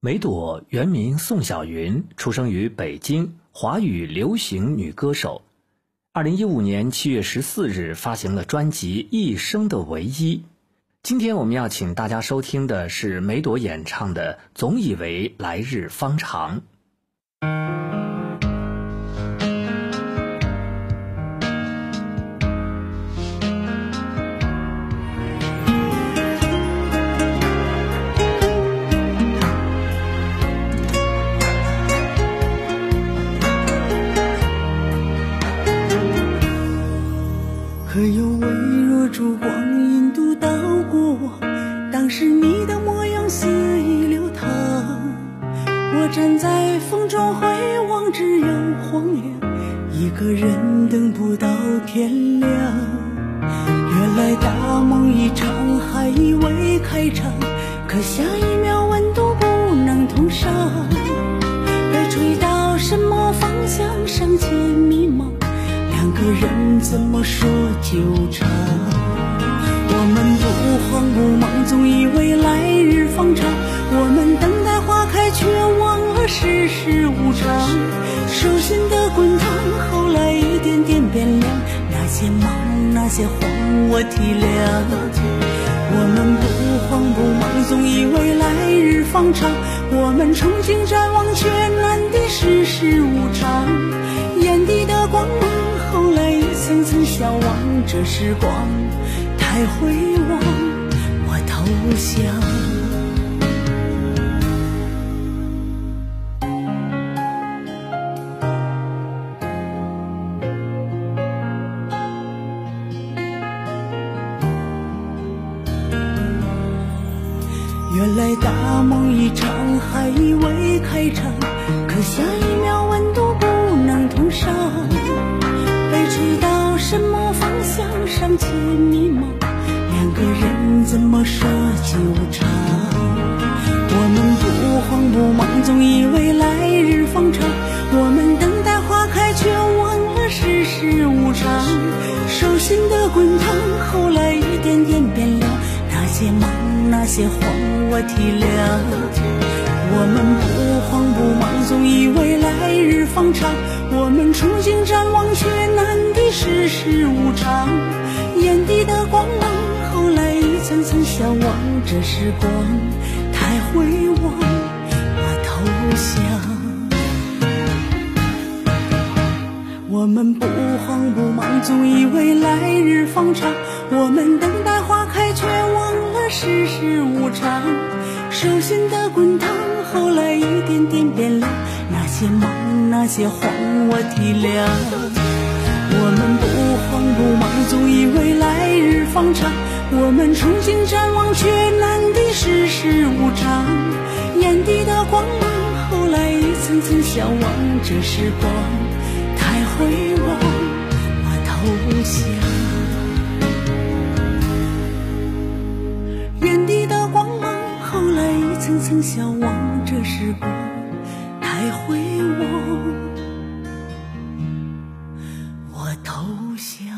梅朵原名宋小云，出生于北京，华语流行女歌手。二零一五年七月十四日发行了专辑《一生的唯一》。今天我们要请大家收听的是梅朵演唱的《总以为来日方长》。可有微弱烛光引渡到过往？当时你的模样肆意流淌。我站在风中回望，只有荒凉。一个人等不到天亮。原来大梦一场，还以为开场。可下一秒温度不能同上。被吹到什么方向，尚且迷茫。两个人怎么说纠缠？我们不慌不忙，总以为来日方长。我们等待花开，却忘了世事无常。手心的滚烫，后来一点点变凉。那些忙，那些慌，我体谅。我们不慌不忙，总以为来日方长。我们憧憬展望，却难敌世事无常。层层消亡，这时光太辉煌，我投降。原来大梦一场，还以为开场，迷茫，两个人怎么说纠缠？我们不慌不忙，总以为来日方长。我们等待花开，却忘了世事无常。手心的滚烫，后来一点点变凉。那些忙，那些慌，我体谅。我们不慌不忙，总以为来日方长。我们憧憬展望，却难敌。世事无常，眼底的光芒，后来一层层消亡。这时光太辉煌，我投降。我们不慌不忙，总以为来日方长。我们等待花开，却忘了世事无常。手心的滚烫，后来一点点变凉。那些忙，那些慌，我体谅。我们憧憬展望，却难敌世事无常。眼底的光芒，后来一层层消亡。这时光太辉煌，我投降。眼底的光芒，后来一层层消亡。这时光太辉煌。投降。